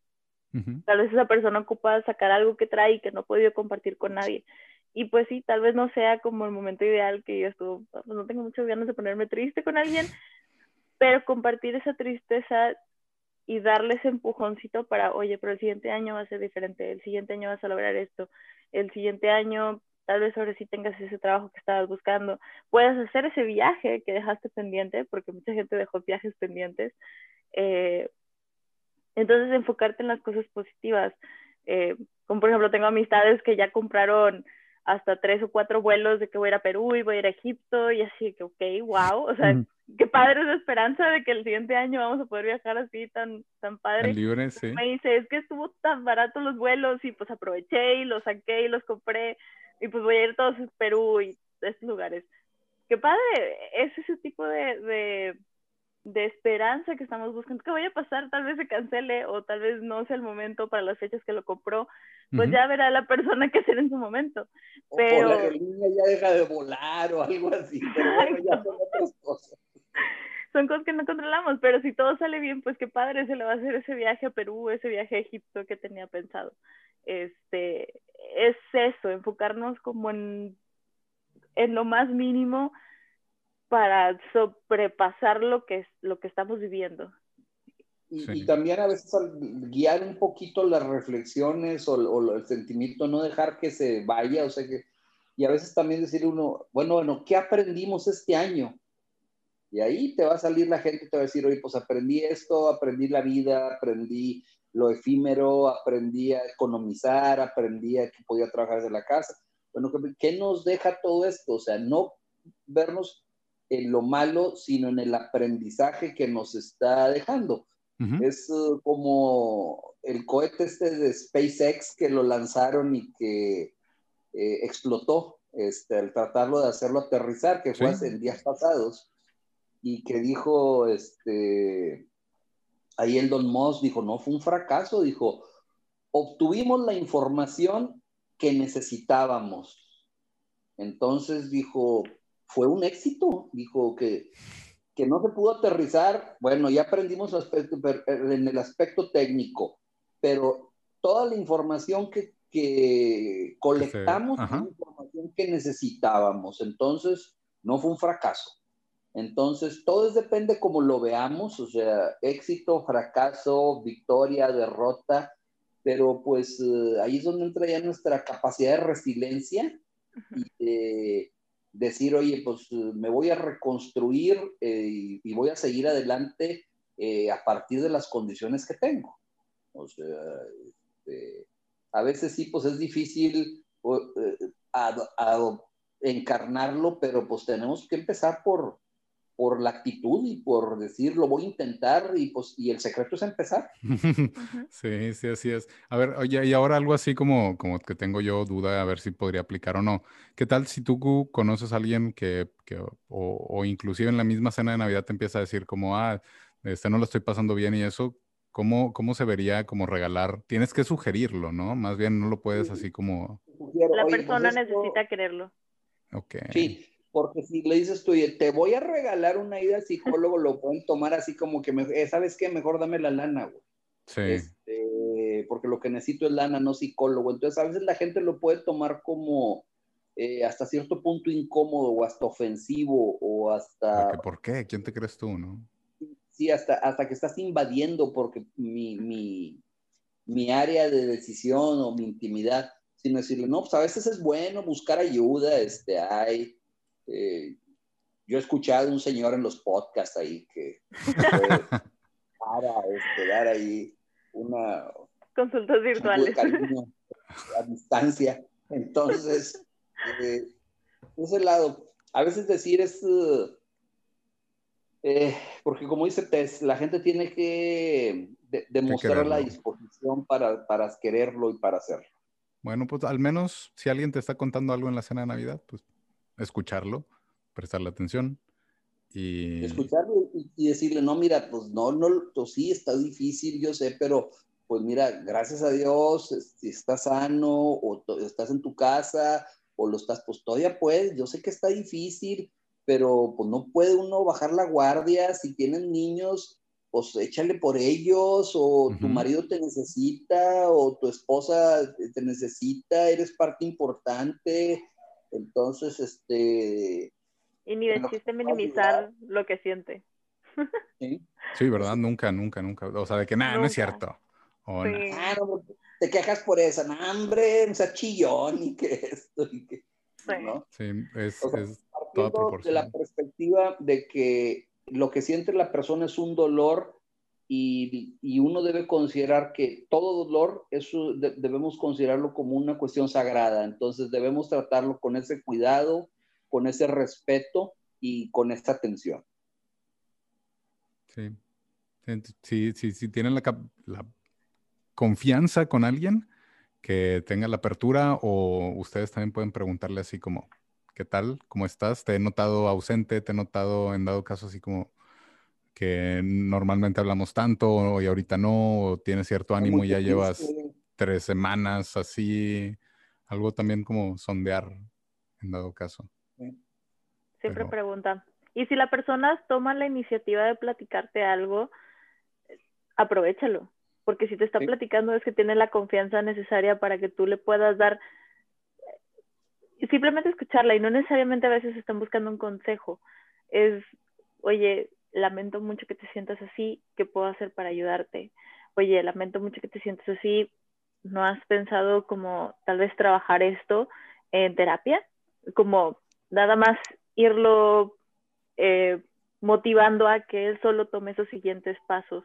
S2: Tal vez esa persona ocupa sacar algo que trae y que no ha podido compartir con nadie. Y pues sí, tal vez no sea como el momento ideal que yo estuvo, pues no tengo muchas ganas de ponerme triste con alguien, pero compartir esa tristeza y darle ese empujoncito para, oye, pero el siguiente año va a ser diferente, el siguiente año vas a lograr esto, el siguiente año tal vez ahora sí tengas ese trabajo que estabas buscando, puedas hacer ese viaje que dejaste pendiente, porque mucha gente dejó viajes pendientes, eh, entonces, enfocarte en las cosas positivas. Eh, como por ejemplo, tengo amistades que ya compraron hasta tres o cuatro vuelos de que voy a ir a Perú y voy a ir a Egipto y así que, ok, wow, o sea, qué padre esa esperanza de que el siguiente año vamos a poder viajar así tan, tan padre.
S1: libre, sí.
S2: Me dice, es que estuvo tan barato los vuelos y pues aproveché y los saqué y los compré y pues voy a ir todos a Perú y estos lugares. Qué padre, es ese tipo de, de, de esperanza que estamos buscando. ¿Qué vaya a pasar? Tal vez se cancele o tal vez no sea el momento para las fechas que lo compró. Pues ya verá la persona que será en su momento. Pero...
S3: O la aerolínea ya deja de volar o algo así, pero bueno, ya son otras cosas
S2: son cosas que no controlamos, pero si todo sale bien, pues qué padre se le va a hacer ese viaje a Perú, ese viaje a Egipto que tenía pensado. Este, es eso, enfocarnos como en, en lo más mínimo para sobrepasar lo que, lo que estamos viviendo.
S3: Y, también a veces guiar un poquito las reflexiones o, o, el sentimiento, no dejar que se vaya, o sea que, y a veces también decir uno, bueno, bueno, ¿qué aprendimos este año? Y ahí te va a salir la gente y te va a decir, oye, pues aprendí esto, aprendí la vida, aprendí lo efímero, aprendí a economizar, aprendí a que podía trabajar desde la casa. Bueno, ¿qué nos deja todo esto? O sea, no vernos en lo malo, sino en el aprendizaje que nos está dejando. Es uh, como el cohete este de SpaceX que lo lanzaron y que eh, explotó este, al tratarlo de hacerlo aterrizar, que fue en días pasados y que dijo, este, ahí el Don Moss dijo, no, fue un fracaso, dijo, obtuvimos la información que necesitábamos. Entonces dijo, fue un éxito, dijo que, que no se pudo aterrizar, bueno, ya aprendimos en el aspecto técnico, pero toda la información que, que colectamos la información que necesitábamos, entonces no fue un fracaso. Entonces, todo depende como lo veamos, o sea, éxito, fracaso, victoria, derrota, pero pues eh, ahí es donde entra ya nuestra capacidad de resiliencia y de decir, oye, pues me voy a reconstruir eh, y voy a seguir adelante eh, a partir de las condiciones que tengo. O sea, este, a veces sí, pues es difícil encarnarlo, pero pues tenemos que empezar por, por la actitud y por decir lo voy a intentar y pues y el secreto es empezar.
S1: sí, sí, así es. A ver, oye, y ahora algo así como, como que tengo yo duda a ver si podría aplicar o no. ¿Qué tal si tú conoces a alguien que, que o, o, inclusive en la misma cena de Navidad te empieza a decir como, ah, este no lo estoy pasando bien y eso, ¿cómo, cómo se vería como regalar? Tienes que sugerirlo, ¿no? Más bien no lo puedes así como...
S2: La pues persona necesita quererlo.
S1: Ok.
S3: Sí, porque si le dices tú, te voy a regalar una ida al psicólogo, lo pueden tomar así como que, eh, ¿sabes qué? Mejor dame la lana, güey.
S1: Sí.
S3: Este, porque lo que necesito es lana, no psicólogo. Entonces, a veces la gente lo puede tomar como eh, hasta cierto punto incómodo o hasta ofensivo o hasta...
S1: ¿Por qué? ¿Quién te crees tú, no?
S3: Sí, hasta, hasta que estás invadiendo porque mi, mi, mi área de decisión o mi intimidad, sino decirle, no, pues a veces es bueno buscar ayuda, este, hay eh, yo he escuchado a un señor en los podcasts ahí que para este, dar ahí una
S2: consultas virtuales
S3: a distancia. Entonces, eh, ese lado, a veces decir es, eh, porque como dice Tess, la gente tiene que demostrar la disposición para, para quererlo y para hacerlo.
S1: Bueno, pues al menos si alguien te está contando algo en la cena de Navidad, pues escucharlo, prestarle atención y...
S3: Escucharlo y, decirle, no, mira, pues no, no, pues sí, está difícil, yo sé, pero pues mira, gracias a Dios, si estás sano o estás en tu casa o lo estás, pues todavía puedes, yo sé que está difícil, pero pues no puede uno bajar la guardia, si tienen niños, pues échale por ellos, o tu marido te necesita, o tu esposa te necesita, eres parte importante, entonces, este...
S2: Y ni de chiste minimizar lo que siente.
S3: Sí.
S1: sí, ¿verdad? Nunca, nunca, nunca. O sea, de que nada, no es cierto.
S3: O ah, te quejas por eso, no, hombre, un chillón y que esto y que...
S1: Sí, ¿no? sí es, es
S3: toda proporción. De la perspectiva de que lo que siente la persona es un dolor y, y, uno debe considerar que todo dolor eso debemos considerarlo como una cuestión sagrada, entonces debemos tratarlo con ese cuidado, con ese respeto y con esta atención.
S1: Sí, sí, sí, sí tienen la, la confianza con alguien que tenga la apertura o ustedes también pueden preguntarle así como, ¿qué tal? ¿Cómo estás? Te he notado ausente, te he notado en dado caso así como que normalmente hablamos tanto y ahorita no, o tienes cierto ánimo y ya llevas tres semanas así, algo también como sondear en dado caso.
S2: Siempre pregunta. Y si la persona toma la iniciativa de platicarte algo, aprovechalo, porque si te está platicando es que tiene la confianza necesaria para que tú le puedas dar simplemente escucharla y no necesariamente a veces están buscando un consejo. Es, oye, lamento mucho que te sientas así, ¿qué puedo hacer para ayudarte? Oye, lamento mucho que te sientas así, ¿no has pensado como tal vez trabajar esto en terapia? Como nada más irlo eh, motivando a que él solo tome esos siguientes pasos,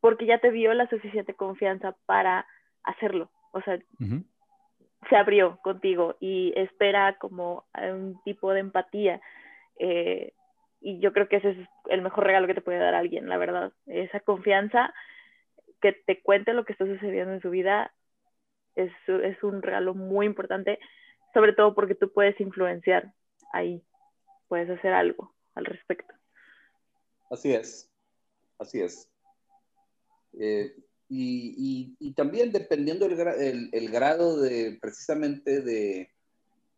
S2: porque ya te dio la suficiente confianza para hacerlo. O sea, se abrió contigo y espera como un tipo de empatía. Eh, y yo creo que ese es el mejor regalo que te puede dar alguien, la verdad. Esa confianza, que te cuente lo que está sucediendo en su vida, es, es un regalo muy importante, sobre todo porque tú puedes influenciar ahí, puedes hacer algo al respecto.
S3: Así es, así es. Eh, y, y, también dependiendo el, el, grado de precisamente de,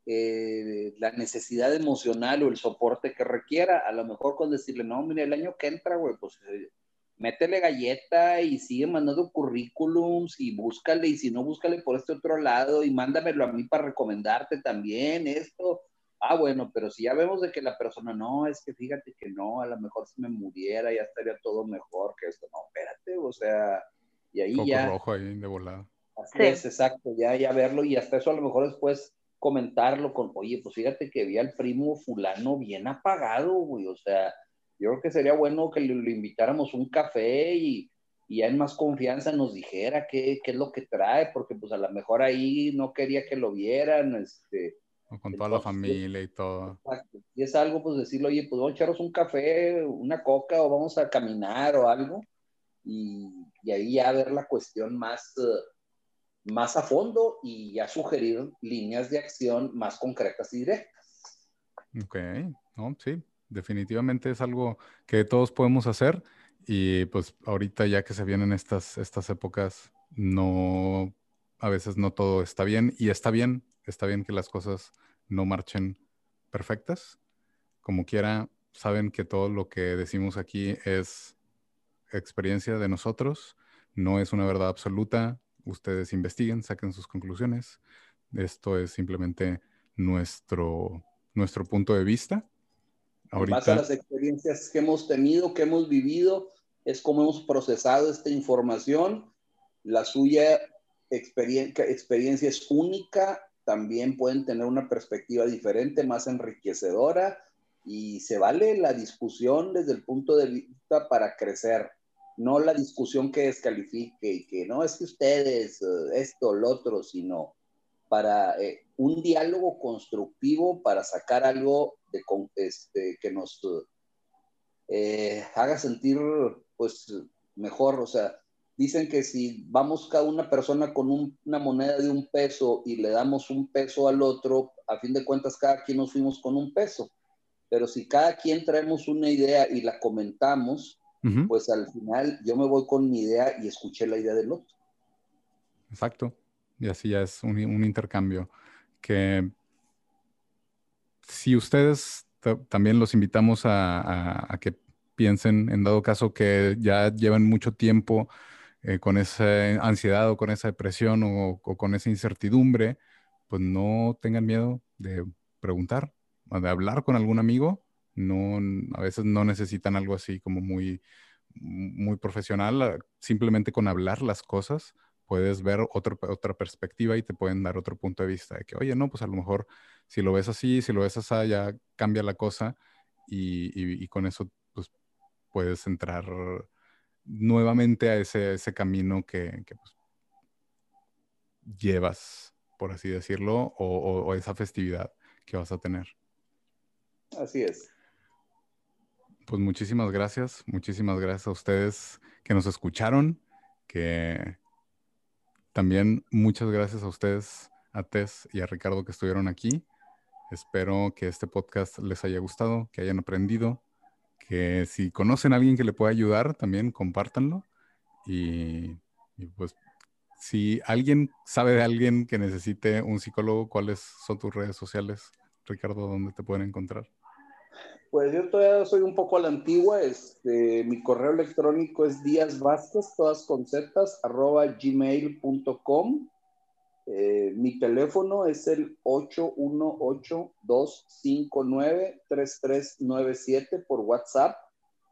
S3: eh, la necesidad emocional o el soporte que requiera, a lo mejor con decirle, no, mire, el año que entra, güey, pues eh, métele galleta y sigue mandando currículums y búscale, y si no, búscale por este otro lado y mándamelo a mí para recomendarte también esto. Ah, bueno, pero si ya vemos de que la persona, no, es que fíjate que no, a lo mejor si me muriera ya estaría todo mejor que esto. No, espérate, o sea, y ahí ya.
S1: rojo ahí de volada.
S3: Así es, exacto, ya, ya verlo y hasta eso a lo mejor después comentarlo con, oye, pues fíjate que vi al primo fulano bien apagado, güey, o sea, yo creo que sería bueno que le, invitáramos un café y, y ya en más confianza nos dijera qué, qué, es lo que trae, porque pues a lo mejor ahí no quería que lo vieran, este...
S1: O con toda la familia y todo.
S3: Y es algo, pues decirle, oye, pues vamos a echaros un café, una coca o vamos a caminar o algo y, ahí ya ver la cuestión más, eh, más a fondo y ya sugerir líneas de acción más concretas y directas.
S1: Ok, no, sí, definitivamente es algo que todos podemos hacer y pues ahorita ya que se vienen estas, estas épocas, no, a veces no todo está bien y está bien, está bien que las cosas no marchen perfectas. Como quiera, saben que todo lo que decimos aquí es experiencia de nosotros, no es una verdad absoluta. Ustedes investiguen, saquen sus conclusiones. Esto es simplemente nuestro, nuestro punto de vista.
S3: Ahorita... En las experiencias que hemos tenido, que hemos vivido, es como hemos procesado esta información. La suya experiencia, experiencia es única, también pueden tener una perspectiva diferente, más enriquecedora, y se vale la discusión desde el punto de vista para crecer no la discusión que descalifique y que no es que ustedes, eh, esto, lo otro, sino para eh, un diálogo constructivo para sacar algo de, este, que nos eh, haga sentir pues mejor, o sea, dicen que si vamos cada una persona con una moneda de un peso y le damos un peso al otro, a fin de cuentas cada quien nos fuimos con un peso. Pero si cada quien traemos una idea y la comentamos, pues al final yo me voy con mi idea y escuché la idea del otro.
S1: Exacto. Y así ya es un, intercambio que si ustedes también los invitamos a, que piensen, en dado caso que ya llevan mucho tiempo eh, con esa ansiedad o con esa depresión o, con esa incertidumbre, pues no tengan miedo de preguntar, de hablar con algún amigo no, a veces no necesitan algo así como muy, muy profesional. Ah, simplemente con hablar las cosas puedes ver otra perspectiva y te pueden dar otro punto de vista de que, oye, no, pues a lo mejor si lo ves así, si lo ves así, ya cambia la cosa y, con eso pues puedes entrar nuevamente a ese, ese camino que, pues, llevas, por así decirlo, o, esa festividad que vas a tener.
S3: Así es.
S1: Pues muchísimas gracias, muchísimas gracias a ustedes que nos escucharon, que también muchas gracias a ustedes, a Tess y a Ricardo que estuvieron aquí. Espero que este podcast les haya gustado, que hayan aprendido, que si conocen a alguien que le pueda ayudar, también compártanlo. Y, pues si alguien sabe de alguien que necesite un psicólogo, ¿cuáles son tus redes sociales, Ricardo, dónde te pueden encontrar?
S3: Pues yo todavía soy un poco a la antigua. Este, mi correo electrónico es díazvázquez, todas con arroba gmail.com. Eh, mi teléfono es el 818-259-3397 por WhatsApp.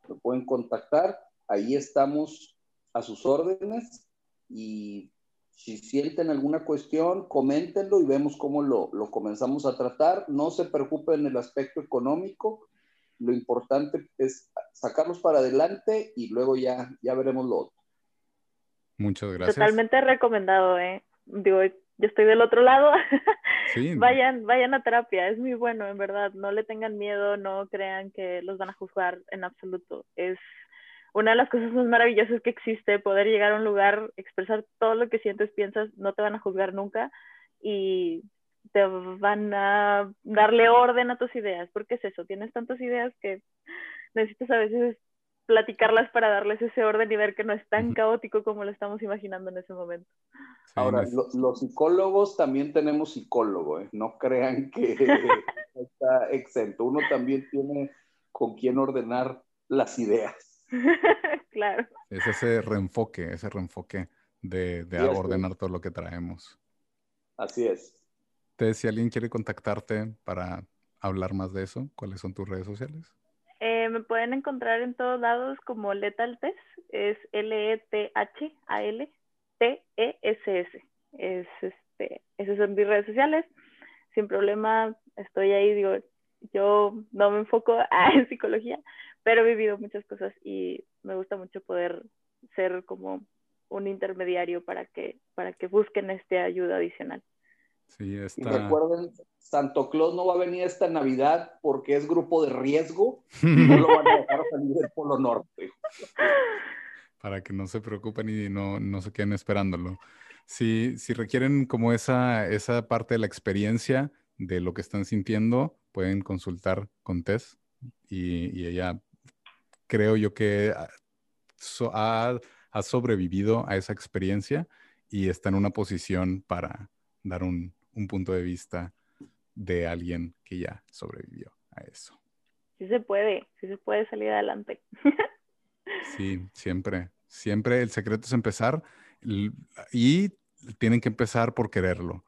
S3: Me pueden contactar. Ahí estamos a sus órdenes. Y si sienten alguna cuestión, coméntenlo y vemos cómo lo, lo comenzamos a tratar. No se preocupen en el aspecto económico. Lo importante es sacarlos para adelante y luego ya, ya veremos lo otro.
S1: Muchas gracias.
S2: Totalmente recomendado, ¿eh? Digo, yo estoy del otro lado. vayan, vayan a terapia, es muy bueno, en verdad. No le tengan miedo, no crean que los van a juzgar en absoluto. Es una de las cosas más maravillosas que existe, poder llegar a un lugar, expresar todo lo que sientes, piensas, no te van a juzgar nunca y te van a darle orden a tus ideas, porque es eso, tienes tantas ideas que necesitas a veces platicarlas para darles ese orden y ver que no es tan caótico como lo estamos imaginando en ese momento.
S3: Ahora, los psicólogos también tenemos psicólogo, ¿eh? no crean que está exento. Uno también tiene con quién ordenar las ideas.
S2: claro.
S1: Es ese reenfoque, ese reenfoque de, de ordenar todo lo que traemos.
S3: Así es.
S1: Si alguien quiere contactarte para hablar más de eso, ¿cuáles son tus redes sociales?
S2: Eh, me pueden encontrar en todos lados como Lethal Test, es L-E-T-H-A-L-T-E-S-S. Es, este, esas son mis redes sociales. Sin problema, estoy ahí, digo, yo no me enfoco en psicología, pero he vivido muchas cosas y me gusta mucho poder ser como un intermediario para que, para que busquen esta ayuda adicional.
S1: Sí, está... Y
S3: recuerden, Santo Claus no va a venir esta Navidad porque es grupo de riesgo y no lo van a dejar salir del Polo Norte.
S1: Para que no se preocupen y no, no se queden esperándolo. Si, si requieren como esa, esa parte de la experiencia de lo que están sintiendo, pueden consultar con Tess y, y ella creo yo que ha, ha sobrevivido a esa experiencia y está en una posición para dar un, un punto de vista de alguien que ya sobrevivió a eso.
S2: Sí se puede, sí se puede salir adelante.
S1: sí, siempre, siempre el secreto es empezar y tienen que empezar por quererlo.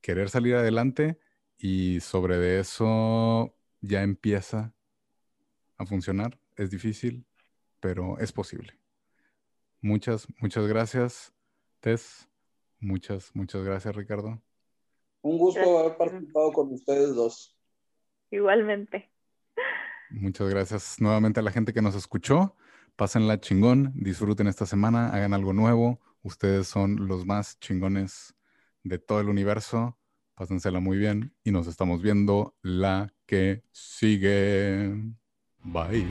S1: Querer salir adelante y sobre de eso ya empieza a funcionar. Es difícil, pero es posible. Muchas, muchas gracias, Tess. Muchas, muchas gracias, Ricardo.
S3: Un gusto haber participado con ustedes dos.
S2: Igualmente.
S1: Muchas gracias nuevamente a la gente que nos escuchó. Pásenla chingón, disfruten esta semana, hagan algo nuevo. Ustedes son los más chingones de todo el universo. Pásensela muy bien y nos estamos viendo la que sigue. Bye.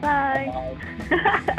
S2: Bye.